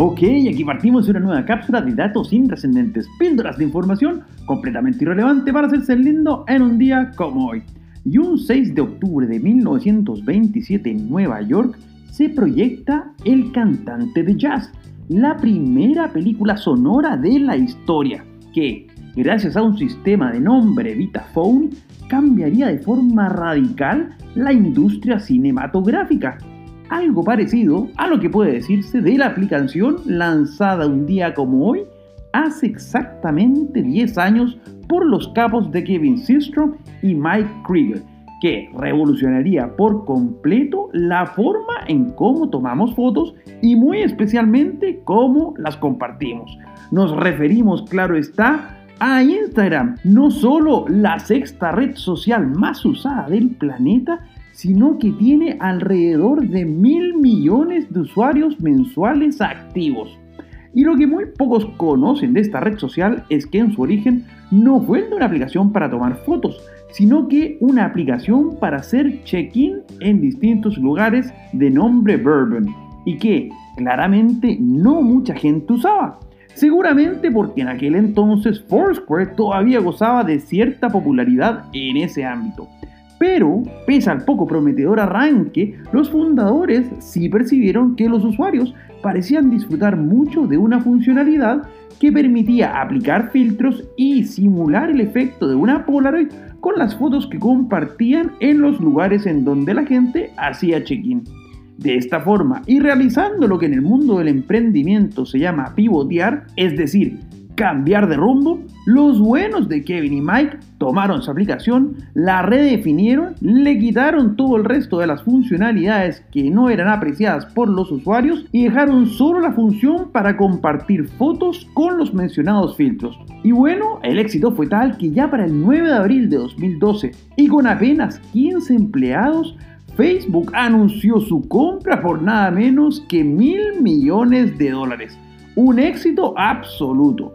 Ok, aquí partimos una nueva cápsula de datos intrascendentes, píldoras de información completamente irrelevante para hacerse lindo en un día como hoy. Y un 6 de octubre de 1927 en Nueva York se proyecta El cantante de jazz, la primera película sonora de la historia, que, gracias a un sistema de nombre Vitaphone, cambiaría de forma radical la industria cinematográfica algo parecido a lo que puede decirse de la aplicación lanzada un día como hoy, hace exactamente 10 años por los capos de Kevin Systrom y Mike Krieger, que revolucionaría por completo la forma en cómo tomamos fotos y muy especialmente cómo las compartimos. Nos referimos, claro está, a Instagram, no solo la sexta red social más usada del planeta, sino que tiene alrededor de mil millones de usuarios mensuales activos. Y lo que muy pocos conocen de esta red social es que en su origen no fue una aplicación para tomar fotos, sino que una aplicación para hacer check-in en distintos lugares de nombre Bourbon y que claramente no mucha gente usaba. Seguramente porque en aquel entonces Foursquare todavía gozaba de cierta popularidad en ese ámbito. Pero, pese al poco prometedor arranque, los fundadores sí percibieron que los usuarios parecían disfrutar mucho de una funcionalidad que permitía aplicar filtros y simular el efecto de una Polaroid con las fotos que compartían en los lugares en donde la gente hacía check-in. De esta forma, y realizando lo que en el mundo del emprendimiento se llama pivotear, es decir, cambiar de rumbo, los buenos de Kevin y Mike tomaron su aplicación, la redefinieron, le quitaron todo el resto de las funcionalidades que no eran apreciadas por los usuarios y dejaron solo la función para compartir fotos con los mencionados filtros. Y bueno, el éxito fue tal que ya para el 9 de abril de 2012 y con apenas 15 empleados, Facebook anunció su compra por nada menos que mil millones de dólares. Un éxito absoluto.